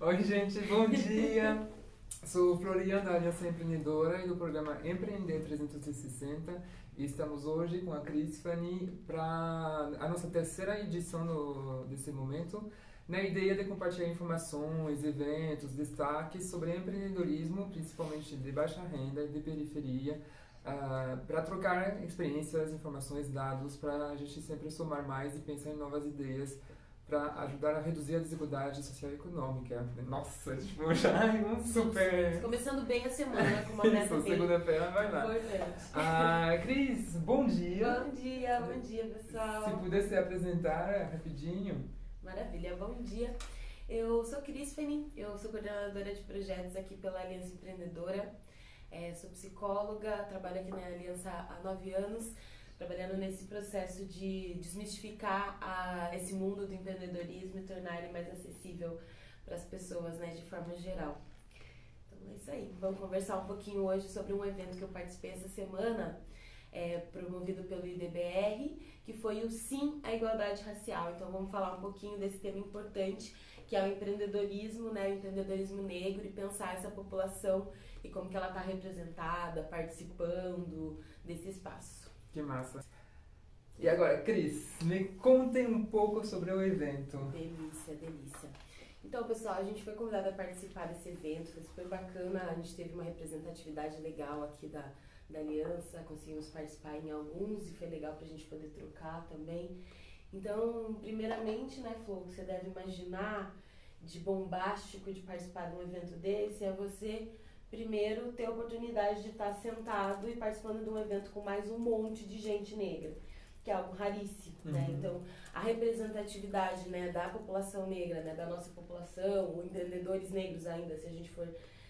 Oi, gente, bom dia. Sou Florian da Aliança Empreendedora e do programa Empreender 360 e estamos hoje com a Cris Fanny para a nossa terceira edição no, desse momento, na ideia de compartilhar informações, eventos, destaques sobre empreendedorismo, principalmente de baixa renda e de periferia, uh, para trocar experiências, informações, dados, para a gente sempre somar mais e pensar em novas ideias para ajudar a reduzir a desigualdade social e econômica. Nossa, tipo, já é um super... Começando bem a semana com uma meta Isso, segunda-feira vai lá. Importante. Ah, Cris, bom dia. Bom dia, bom dia, pessoal. Se pudesse apresentar rapidinho. Maravilha, bom dia. Eu sou Cris Feni, eu sou coordenadora de projetos aqui pela Aliança Empreendedora. É, sou psicóloga, trabalho aqui na Aliança há nove anos trabalhando nesse processo de desmistificar a, esse mundo do empreendedorismo e tornar ele mais acessível para as pessoas, né, de forma geral. Então é isso aí. Vamos conversar um pouquinho hoje sobre um evento que eu participei essa semana, é, promovido pelo IDBR, que foi o Sim à Igualdade Racial. Então vamos falar um pouquinho desse tema importante, que é o empreendedorismo, né, o empreendedorismo negro e pensar essa população e como que ela está representada, participando desse espaço. Que massa. E agora, Cris, me contem um pouco sobre o evento. Delícia, delícia. Então, pessoal, a gente foi convidada a participar desse evento, foi super bacana, a gente teve uma representatividade legal aqui da, da aliança, conseguimos participar em alguns e foi legal para a gente poder trocar também. Então, primeiramente, né, Flor, você deve imaginar de bombástico de participar de um evento desse é você primeiro ter a oportunidade de estar sentado e participando de um evento com mais um monte de gente negra, que é algo raríssimo, né? uhum. né? Então, a representatividade, né, da população negra, né, da nossa população, ou empreendedores negros ainda, se a gente for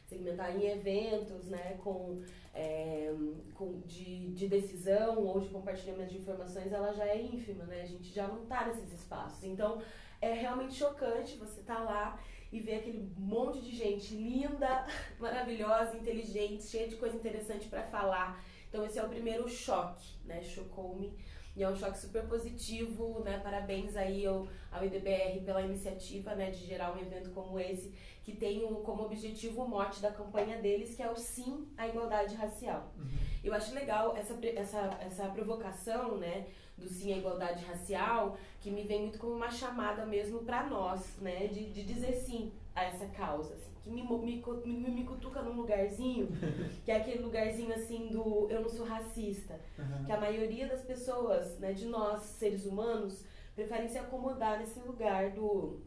segmentar em eventos, né, com, é, com de, de decisão ou de compartilhamento de informações, ela já é ínfima, né? A gente já não está nesses espaços. Então, é realmente chocante você estar tá lá e ver aquele monte de gente linda, maravilhosa, inteligente, cheia de coisa interessante para falar. Então esse é o primeiro choque, né? Chocou-me. E é um choque super positivo, né? Parabéns aí ao, ao IDBR pela iniciativa, né, de gerar um evento como esse, que tem um, como objetivo o mote da campanha deles, que é o sim à igualdade racial. Uhum. Eu acho legal essa, essa, essa provocação, né, do sim à igualdade racial, que me vem muito como uma chamada mesmo para nós, né, de, de dizer sim a essa causa, assim, que me, me, me, me cutuca num lugarzinho, que é aquele lugarzinho assim do eu não sou racista, uhum. que a maioria das pessoas, né, de nós, seres humanos, preferem se acomodar nesse lugar do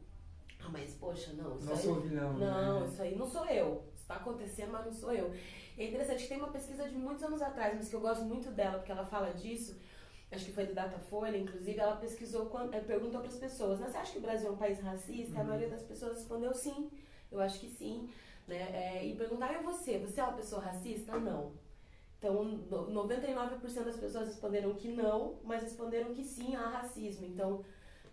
ah, mas poxa, não, isso não aí, sou vilão, não, né? isso aí não sou eu. Está acontecendo, mas não sou eu. É interessante que tem uma pesquisa de muitos anos atrás, mas que eu gosto muito dela, porque ela fala disso, acho que foi do Datafolha, inclusive, ela pesquisou, quando, perguntou para as pessoas, né, você acha que o Brasil é um país racista? Uhum. A maioria das pessoas respondeu sim, eu acho que sim. Né? É, e perguntar, e você, você é uma pessoa racista? Não. Então, 99% das pessoas responderam que não, mas responderam que sim há racismo. Então,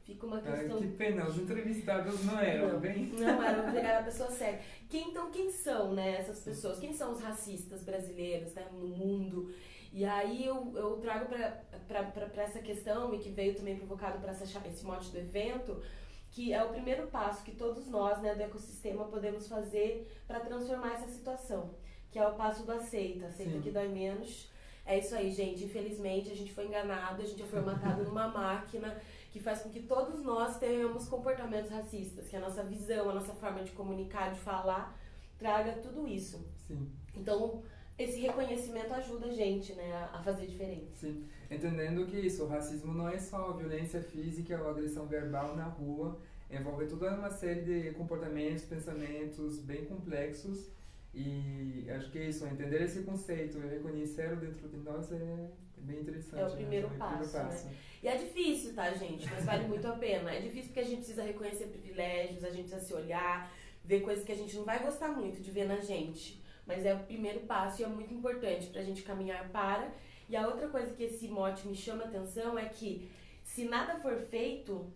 fica uma questão... Ai, que pena, os entrevistados não eram não, bem... Não eram, pegar a pessoa séria. Quem, então, quem são né, essas pessoas? Quem são os racistas brasileiros né, no mundo? E aí eu, eu trago para essa questão, e que veio também provocado para esse mote do evento, que é o primeiro passo que todos nós né, do ecossistema podemos fazer para transformar essa situação, que é o passo do aceita, aceita Sim. que dói menos. É isso aí, gente. Infelizmente, a gente foi enganado, a gente é formatado numa máquina que faz com que todos nós tenhamos comportamentos racistas, que a nossa visão, a nossa forma de comunicar, de falar, traga tudo isso. Sim. Então, esse reconhecimento ajuda a gente, né, a fazer diferente. Sim, entendendo que isso, o racismo não é só violência física ou agressão verbal na rua, envolve toda uma série de comportamentos, pensamentos bem complexos e acho que isso, entender esse conceito e reconhecer dentro de nós é bem interessante. É o primeiro, né? passo, é o primeiro passo. Né? E é difícil, tá, gente? Mas vale muito a pena. É difícil porque a gente precisa reconhecer privilégios, a gente precisa se olhar, ver coisas que a gente não vai gostar muito de ver na gente mas é o primeiro passo e é muito importante para a gente caminhar para. E a outra coisa que esse mote me chama atenção é que se nada for feito,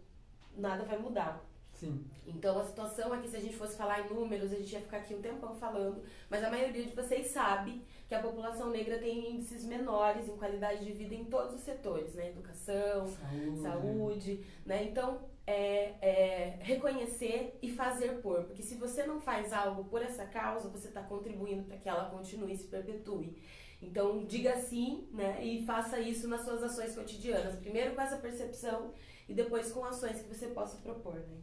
nada vai mudar. Sim. Então a situação é que se a gente fosse falar em números, a gente ia ficar aqui um tempão falando, mas a maioria de vocês sabe que a população negra tem índices menores em qualidade de vida em todos os setores, né? Educação, saúde, saúde né? Então, é, é, reconhecer e fazer por. Porque se você não faz algo por essa causa, você está contribuindo para que ela continue e se perpetue. Então, diga sim, né? E faça isso nas suas ações cotidianas. Primeiro com essa percepção e depois com ações que você possa propor, né?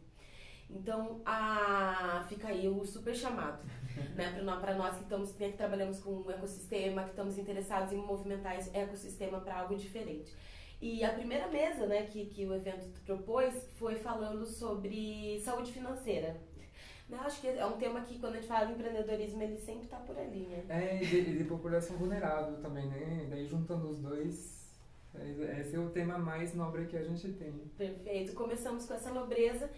Então, a, fica aí o super chamado, né? Para nós que, estamos, que trabalhamos com o ecossistema, que estamos interessados em movimentar esse ecossistema para algo diferente. E a primeira mesa né, que, que o evento propôs foi falando sobre saúde financeira. Eu né, acho que é um tema que, quando a gente fala de empreendedorismo, ele sempre está por ali, né? É, e de, de população vulnerável também, né? Daí, juntando os dois, é, esse é o tema mais nobre que a gente tem. Perfeito. Começamos com essa nobreza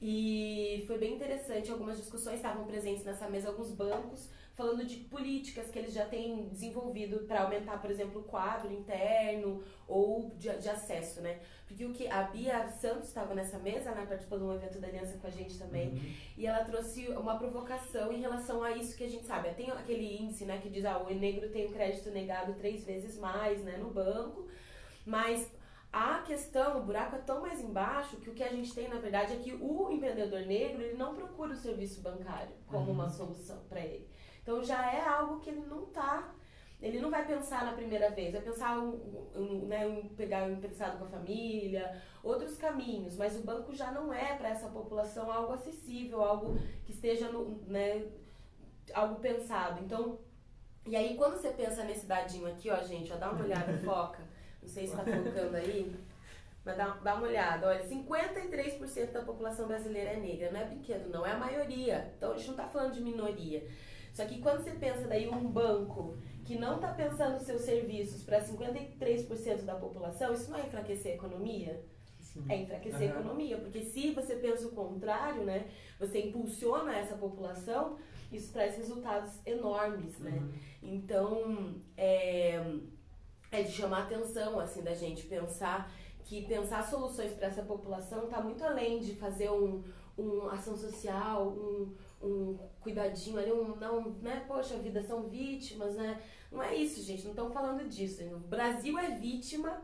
e foi bem interessante. Algumas discussões estavam presentes nessa mesa, alguns bancos falando de políticas que eles já têm desenvolvido para aumentar, por exemplo, o quadro interno ou de, de, acesso, né? Porque o que a Bia Santos estava nessa mesa, né, participando de um evento da Aliança com a gente também, uhum. e ela trouxe uma provocação em relação a isso que a gente sabe. Tem aquele índice, né, que diz, ah, o negro tem o crédito negado três vezes mais, né, no banco, mas a questão, o buraco é tão mais embaixo que o que a gente tem, na verdade, é que o empreendedor negro ele não procura o serviço bancário como uhum. uma solução para ele. Então já é algo que ele não está ele não vai pensar na primeira vez, vai pensar um, né, pegar um emprestado com a família, outros caminhos, mas o banco já não é para essa população algo acessível, algo que esteja no, né, algo pensado. Então, e aí quando você pensa nesse dadinho aqui, ó, gente, ó, dá uma olhada, foca. Não sei se está focando aí. Mas dá, dá uma olhada, olha, 53% da população brasileira é negra, não é brinquedo, não, é a maioria. Então a gente não está falando de minoria. Só que quando você pensa daí um banco que não está pensando seus serviços para 53% da população, isso não é enfraquecer a economia? Sim. É enfraquecer uhum. a economia, porque se você pensa o contrário, né, você impulsiona essa população, isso traz resultados enormes, né? Uhum. Então, é, é de chamar a atenção, assim, da gente pensar que pensar soluções para essa população está muito além de fazer um, um ação social, um, um cuidadinho ali, um não, né? Poxa, vida são vítimas, né? Não é isso, gente, não estão falando disso. O Brasil é vítima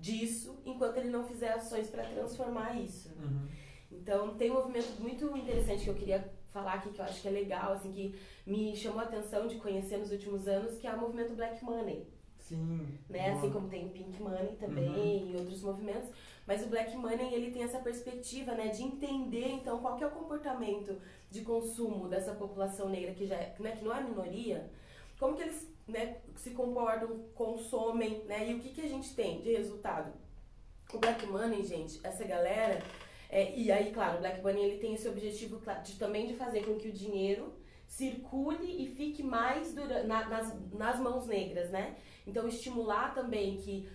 disso enquanto ele não fizer ações para transformar isso. Uhum. Então, tem um movimento muito interessante que eu queria falar aqui, que eu acho que é legal, assim, que me chamou a atenção de conhecer nos últimos anos, que é o movimento Black Money. Sim. Né? Assim como tem o Pink Money também uhum. e outros movimentos. Mas o Black Money, ele tem essa perspectiva, né, de entender, então, qual que é o comportamento de consumo dessa população negra que já é, né, que não é minoria, como que eles, né, se comportam, consomem, né, e o que que a gente tem de resultado? O Black Money, gente, essa galera, é, e aí, claro, o Black Money, ele tem esse objetivo de, também de fazer com que o dinheiro circule e fique mais dura, na, nas, nas mãos negras, né? Então, estimular também que,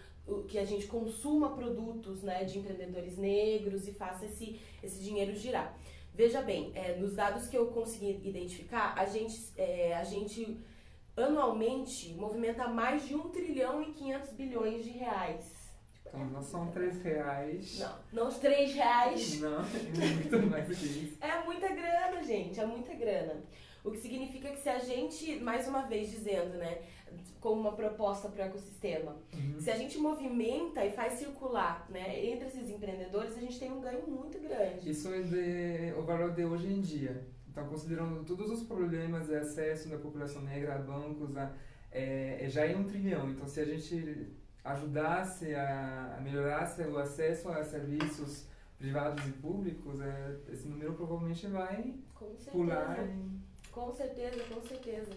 que a gente consuma produtos né, de empreendedores negros e faça esse, esse dinheiro girar. Veja bem, é, nos dados que eu consegui identificar, a gente, é, a gente anualmente movimenta mais de 1 trilhão e 500 bilhões de reais. Então, não são 3 reais. Não, não os 3 reais. Não, é muito mais que isso. É muita grana, gente, é muita grana. O que significa que se a gente, mais uma vez dizendo, né, como uma proposta para o ecossistema, uhum. se a gente movimenta e faz circular, né, entre esses empreendedores, a gente tem um ganho muito grande. Isso é de, o valor de hoje em dia. Então, considerando todos os problemas de acesso da população negra a bancos, a, é, já é um trilhão. Então, se a gente ajudasse a, a melhorasse o acesso a serviços privados e públicos, é, esse número provavelmente vai pular. Em com certeza, com certeza,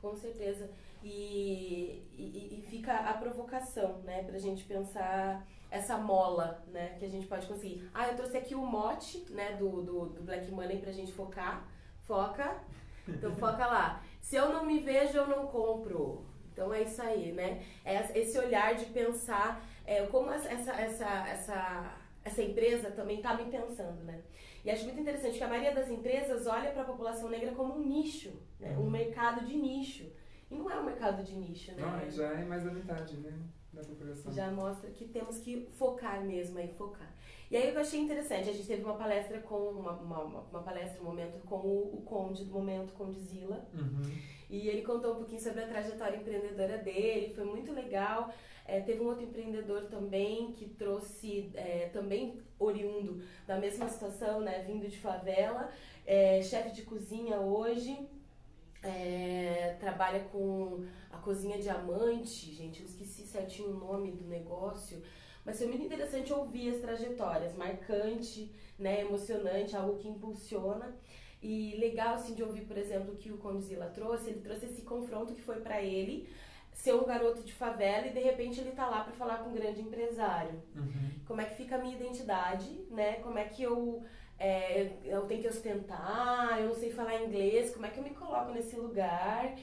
com certeza. E, e, e fica a provocação, né, pra gente pensar essa mola, né, que a gente pode conseguir. Ah, eu trouxe aqui o mote, né, do, do, do Black Money pra gente focar. Foca. Então foca lá. Se eu não me vejo, eu não compro. Então é isso aí, né? É esse olhar de pensar é, como essa, essa, essa, essa empresa também está me pensando, né? E acho muito interessante que a maioria das empresas olha para a população negra como um nicho, né? um uhum. mercado de nicho. E não é um mercado de nicho, né? Não, já é mais da metade, né? da população. Já mostra que temos que focar mesmo aí, focar. E aí eu achei interessante, a gente teve uma palestra com, uma, uma, uma palestra, um momento com o, o Conde do momento, Conde Zila. Uhum. E ele contou um pouquinho sobre a trajetória empreendedora dele, foi muito legal. É, teve um outro empreendedor também que trouxe, é, também oriundo da mesma situação, né, vindo de favela, é, chefe de cozinha hoje, é, trabalha com a cozinha diamante, gente, eu esqueci certinho o nome do negócio, mas foi muito interessante ouvir as trajetórias, marcante, né, emocionante, algo que impulsiona. E legal assim de ouvir, por exemplo, que o Condzilla trouxe, ele trouxe esse confronto que foi para ele ser um garoto de favela e de repente ele tá lá para falar com um grande empresário. Uhum. Como é que fica a minha identidade, né? Como é que eu é, eu tenho que ostentar, eu não sei falar inglês, como é que eu me coloco nesse lugar,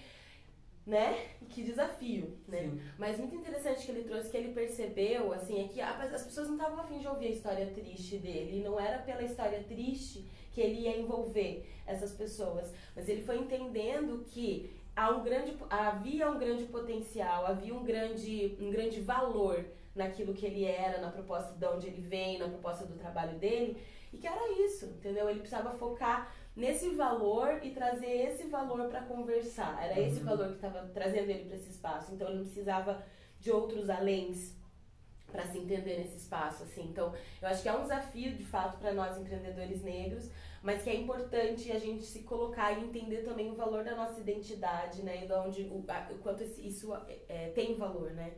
né? Que desafio, né? Sim. Mas muito interessante que ele trouxe, que ele percebeu, assim, é que as pessoas não estavam afim de ouvir a história triste dele, e não era pela história triste que ele ia envolver essas pessoas, mas ele foi entendendo que há um grande, havia um grande potencial, havia um grande, um grande valor naquilo que ele era, na proposta de onde ele vem, na proposta do trabalho dele, e que era isso, entendeu? Ele precisava focar nesse valor e trazer esse valor para conversar. Era esse Uhum. valor que estava trazendo ele para esse espaço. Então ele não precisava de outros aléns para se entender nesse espaço, assim. Então, eu acho que é um desafio, de fato, para nós empreendedores negros, mas que é importante a gente se colocar e entender também o valor da nossa identidade, né? E de onde, o, a- o quanto esse- isso é, tem valor, né?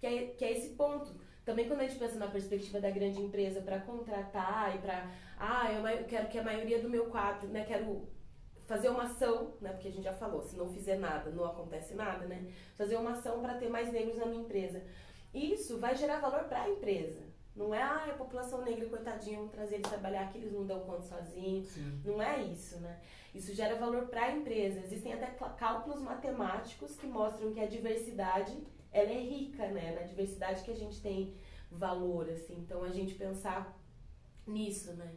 Que é, que é esse ponto. Também quando a gente pensa na perspectiva da grande empresa para contratar e para, ah, eu quero que a maioria do meu quadro, né, quero fazer uma ação, né, porque a gente já falou, se não fizer nada, não acontece nada, né? Fazer uma ação para ter mais negros na minha empresa. Isso vai gerar valor para a empresa. Não é, ah, a população negra, coitadinha, vamos trazer eles trabalhar aqui, eles não dão conta sozinhos. Sim. Não é isso, né? Isso gera valor para a empresa. Existem até cálculos matemáticos que mostram que a diversidade ela é rica, né? Na diversidade que a gente tem valor, assim. Então a gente pensar nisso, né?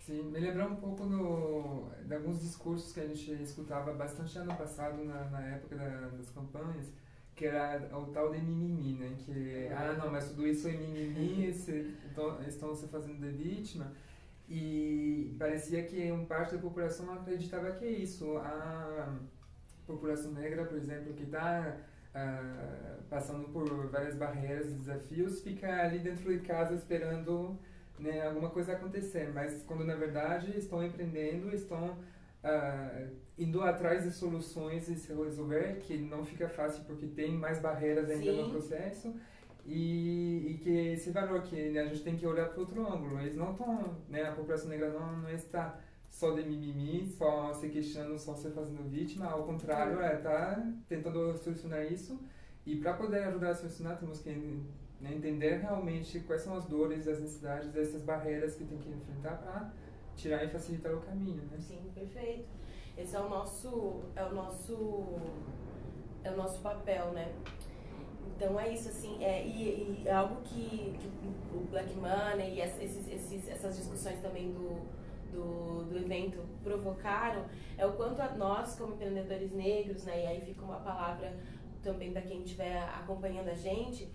Sim, me lembrou um pouco no, de alguns discursos que a gente escutava bastante ano passado, na, na época da- das campanhas, que era o tal de mimimi, né? Que, ah, não, mas tudo isso é mimimi, se, então, estão se fazendo de vítima. E parecia que uma parte da população não acreditava que é isso. A população negra, por exemplo, que está passando por várias barreiras e desafios, fica ali dentro de casa esperando né, alguma coisa acontecer, mas quando na verdade estão empreendendo, estão ah, indo atrás de soluções e se resolver, que não fica fácil porque tem mais barreiras ainda Sim. no processo. E, e que esse valor que né, a gente tem que olhar para outro ângulo. Eles não estão, né, a população negra não, não está só de mimimi, só se queixando, só se fazendo vítima. Ao contrário, é tá tentando solucionar isso. E para poder ajudar a solucionar, temos que né, entender realmente quais são as dores, as necessidades, essas barreiras que tem que enfrentar para tirar e facilitar o caminho, né? Sim, perfeito. Esse é o nosso, é o nosso, é o nosso papel, né? Então é isso, assim, é, e, e algo que, que o Black Money e esses, esses, essas discussões também do, do, do evento provocaram é o quanto a nós, como empreendedores negros, né, e aí fica uma palavra também para quem estiver acompanhando a gente,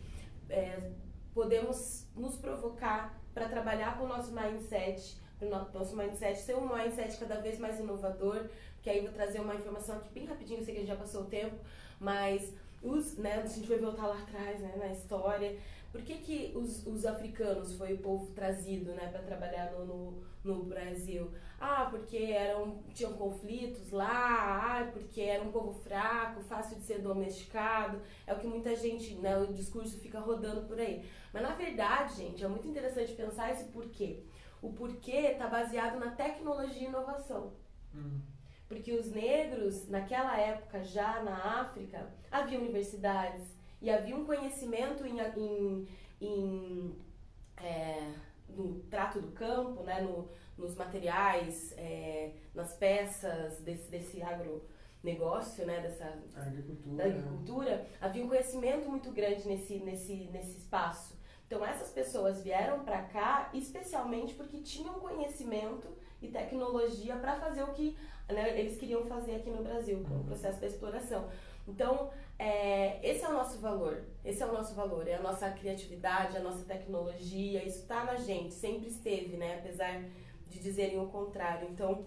é, podemos nos provocar para trabalhar com o nosso mindset, nosso mindset ser um mindset cada vez mais inovador, que aí vou trazer uma informação aqui bem rapidinho, sei que a gente já passou o tempo, mas os, né, a gente vai voltar lá atrás, né, na história, por que, que os, os africanos foi o povo trazido, né, para trabalhar no, no, no Brasil? Ah, porque eram, tinham conflitos lá, ah, porque era um povo fraco, fácil de ser domesticado, é o que muita gente, né, o discurso fica rodando por aí. Mas na verdade, gente, é muito interessante pensar esse porquê. O porquê está baseado na tecnologia e inovação. Hum. Porque os negros, naquela época, já na África, havia universidades e havia um conhecimento em, em, em é, no trato do campo, né, no, nos materiais, é, nas peças desse, desse agronegócio, né, dessa, agricultura. da agricultura, havia um conhecimento muito grande nesse, nesse, nesse espaço. Então essas pessoas vieram para cá especialmente porque tinham conhecimento e tecnologia para fazer o que né, eles queriam fazer aqui no Brasil, com o processo da exploração. Então, é, esse é o nosso valor. Esse é o nosso valor. É a nossa criatividade, a nossa tecnologia. Isso está na gente, sempre esteve, né? Apesar de dizerem o contrário. Então,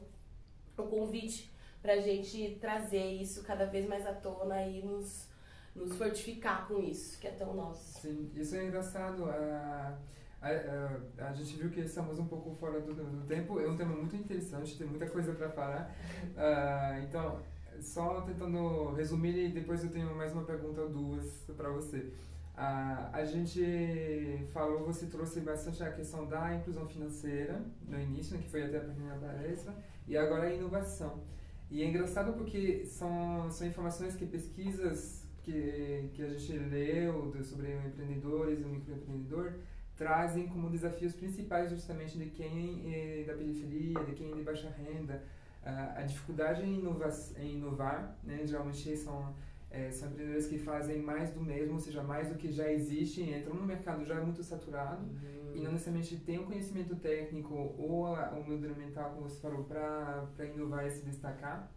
o convite para a gente trazer isso cada vez mais à tona e nos, nos fortificar com isso, que é tão nosso. Sim, isso é engraçado. A, a, a, a gente viu que estamos um pouco fora do, do tempo. É um tema muito interessante, tem muita coisa para falar. Uh, então, só tentando resumir e depois eu tenho mais uma pergunta ou duas para você. Ah, a gente falou, você trouxe bastante a questão da inclusão financeira no início, né, que foi até a primeira palestra, e agora a inovação. E é engraçado porque são, são informações que pesquisas que, que a gente leu sobre empreendedores e o microempreendedor trazem como desafios principais justamente de quem é da periferia, de quem é de baixa renda, a dificuldade em inovar, em inovar né, geralmente são, é, são empreendedores que fazem mais do mesmo, ou seja, mais do que já existe, entram no mercado já muito saturado uhum. e não necessariamente tem o conhecimento técnico ou o modelo mental, como você falou, para inovar e se destacar.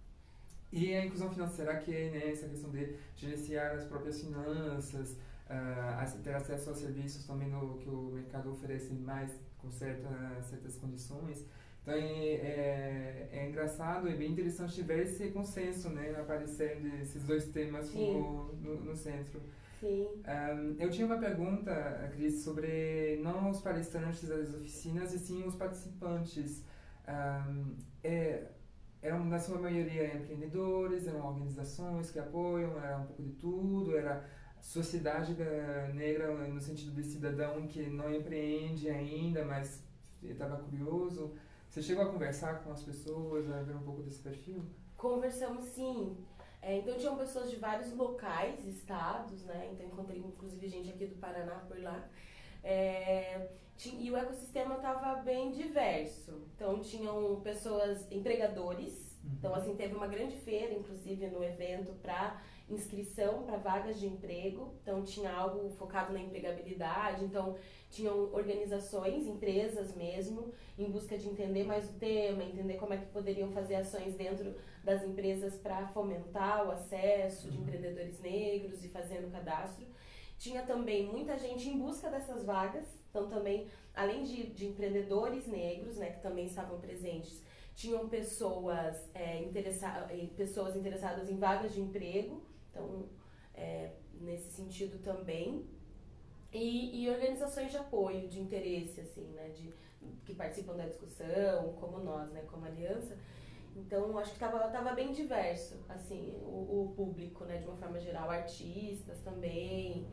E a inclusão financeira, que é né, essa questão de gerenciar as próprias finanças, uh, ter acesso aos serviços também no, que o mercado oferece mais com certa, certas condições. Então é, é, é, engraçado e bem interessante ver esse consenso, né, aparecendo esses dois temas no, no, no, centro. Sim. Um, eu tinha uma pergunta, Cris, sobre não os palestrantes das oficinas, e sim os participantes. Um, é, eram, na sua maioria, empreendedores, eram organizações que apoiam, era um pouco de tudo, era sociedade negra no sentido de cidadão que não empreende ainda, mas estava curioso. Você chegou a conversar com as pessoas, a ver um pouco desse perfil? Conversamos sim. É, então tinham pessoas de vários locais, estados, né? Então encontrei inclusive gente aqui do Paraná por lá. É, e o ecossistema estava bem diverso. Então tinham pessoas, empregadores. Uhum. Então assim teve uma grande feira, inclusive no evento para inscrição para vagas de emprego. Então tinha algo focado na empregabilidade. Então tinham organizações, empresas mesmo, em busca de entender mais o tema, entender como é que poderiam fazer ações dentro das empresas para fomentar o acesso de uhum. empreendedores negros e fazendo cadastro. Tinha também muita gente em busca dessas vagas, então também, além de, de empreendedores negros, né, que também estavam presentes, tinham pessoas, é, interessa pessoas interessadas em vagas de emprego, então, é, nesse sentido também. E, e, organizações de apoio, de interesse, assim, né? De, que participam da discussão, como nós, né? Como aliança. Então, acho que estava tava bem diverso, assim, o, o, público, né? De uma forma geral, artistas também,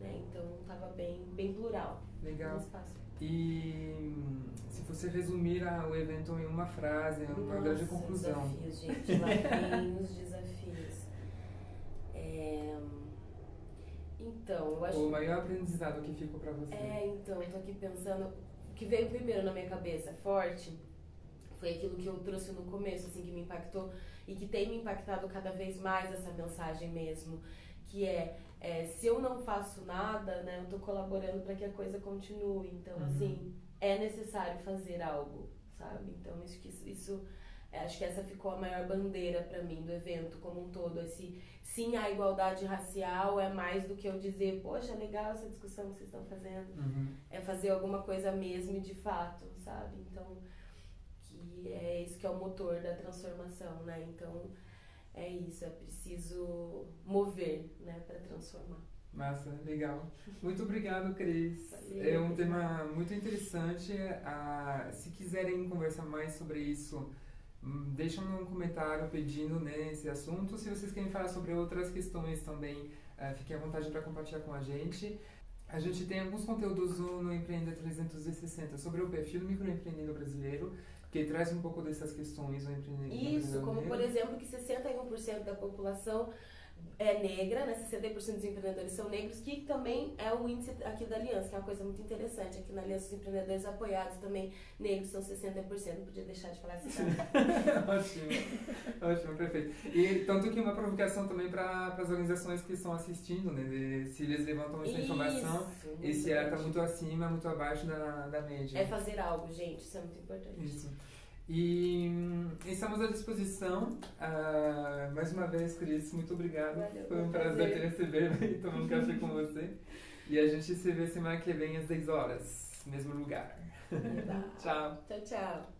né? Então, estava bem, bem plural. Legal. E se você resumir o evento em uma frase, uma Nossa, grande conclusão. desafios, gente. Lá vem os desafios. É... Então, eu acho. O maior aprendizado que ficou para você? É, então, eu tô aqui pensando. O que veio primeiro na minha cabeça forte foi aquilo que eu trouxe no começo, assim, que me impactou e que tem me impactado cada vez mais essa mensagem mesmo, que é, é se eu não faço nada, né, eu tô colaborando para que a coisa continue. Então, uhum. assim, é necessário fazer algo, sabe? Então, isso, isso é, acho que essa ficou a maior bandeira para mim do evento como um todo. Esse sim, a igualdade racial é mais do que eu dizer, poxa, legal essa discussão que vocês estão fazendo. Uhum. É fazer alguma coisa mesmo de fato, sabe? Então, que é isso que é o motor da transformação, né? Então, é isso, é preciso mover, né, para transformar. Massa, legal. Muito obrigado, Cris. Valeu, é um tema muito interessante. Ah, se quiserem conversar mais sobre isso, Hum, deixa um comentário pedindo né, esse assunto. Se vocês querem falar sobre outras questões também, uh, fiquem à vontade para compartilhar com a gente. A gente tem alguns conteúdos no Empreender 360 sobre o perfil do microempreendedor brasileiro, traz um pouco dessas questões. O Isso, como por exemplo que 61% da população é negra, né? 60% dos empreendedores são negros, que também é o índice aqui da Aliança, que é uma coisa muito interessante. Aqui na Aliança, os empreendedores apoiados também negros são 60%. Não podia deixar de falar isso. ótimo, ótimo, perfeito. E tanto que uma provocação também para as organizações que estão assistindo, né? Se eles levantam essa informação e se ela está muito acima, muito abaixo da, da média. É fazer algo, gente, isso é muito importante. Isso. E hum, estamos à disposição. Uh, mais uma vez, Cris, muito obrigado. Valeu, Foi um prazer. te receber e tomar um café com você. E a gente se vê semana que vem às 10 horas, mesmo lugar. Tchau. Tchau, tchau.